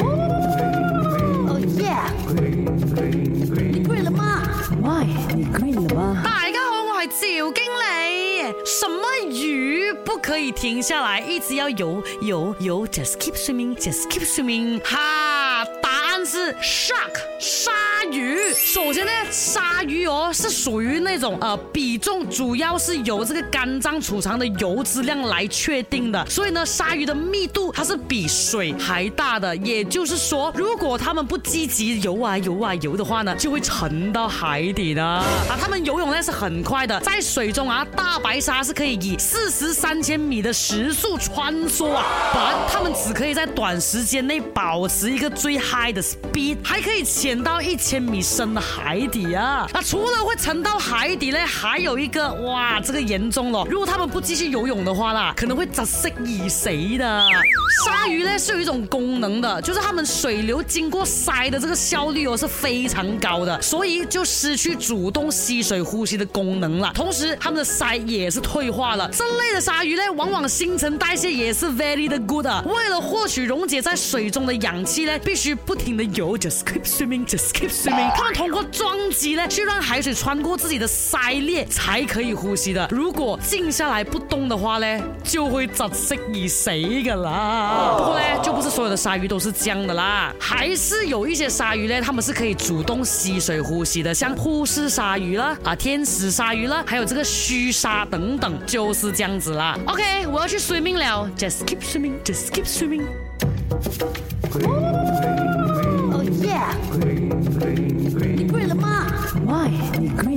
哦耶！你 green 了吗 m 你 green 了吗？大家好，我系赵经理。什么鱼不可以停下来，一直要游游游？Just keep swimming，just keep swimming。哈，答案是 shark，鲨鱼。首先呢，鲨。鱼哦是属于那种呃，比重主要是由这个肝脏储藏的油脂量来确定的，所以呢，鲨鱼的密度它是比水还大的，也就是说，如果它们不积极游啊游啊游的话呢，就会沉到海底的啊。它们游泳那是很快的，在水中啊，大白鲨是可以以四十三千米的时速穿梭啊，啊，它们只可以在短时间内保持一个最 high 的 speed，还可以潜到一千米深的海底啊。除了会沉到海底呢，还有一个哇，这个严重了。如果他们不继续游泳的话啦，可能会窒息以死的。鲨鱼呢是有一种功能的，就是它们水流经过鳃的这个效率哦是非常高的，所以就失去主动吸水呼吸的功能了。同时，它们的鳃也是退化了。这类的鲨鱼呢，往往新陈代谢也是 very 的 good。为了获取溶解在水中的氧气呢，必须不停的游，just keep swimming，just keep swimming。它们通过撞击呢。是让海水穿过自己的鳃裂才可以呼吸的。如果静下来不动的话呢，就会窒息死的啦。不过呢，就不是所有的鲨鱼都是这样的啦，还是有一些鲨鱼呢，它们是可以主动吸水呼吸的，像护士鲨鱼啦、啊，天使鲨鱼啦，还有这个须鲨等等，就是这样子啦。OK，我要去 swimming 了，just keep swimming，just keep swimming。книги.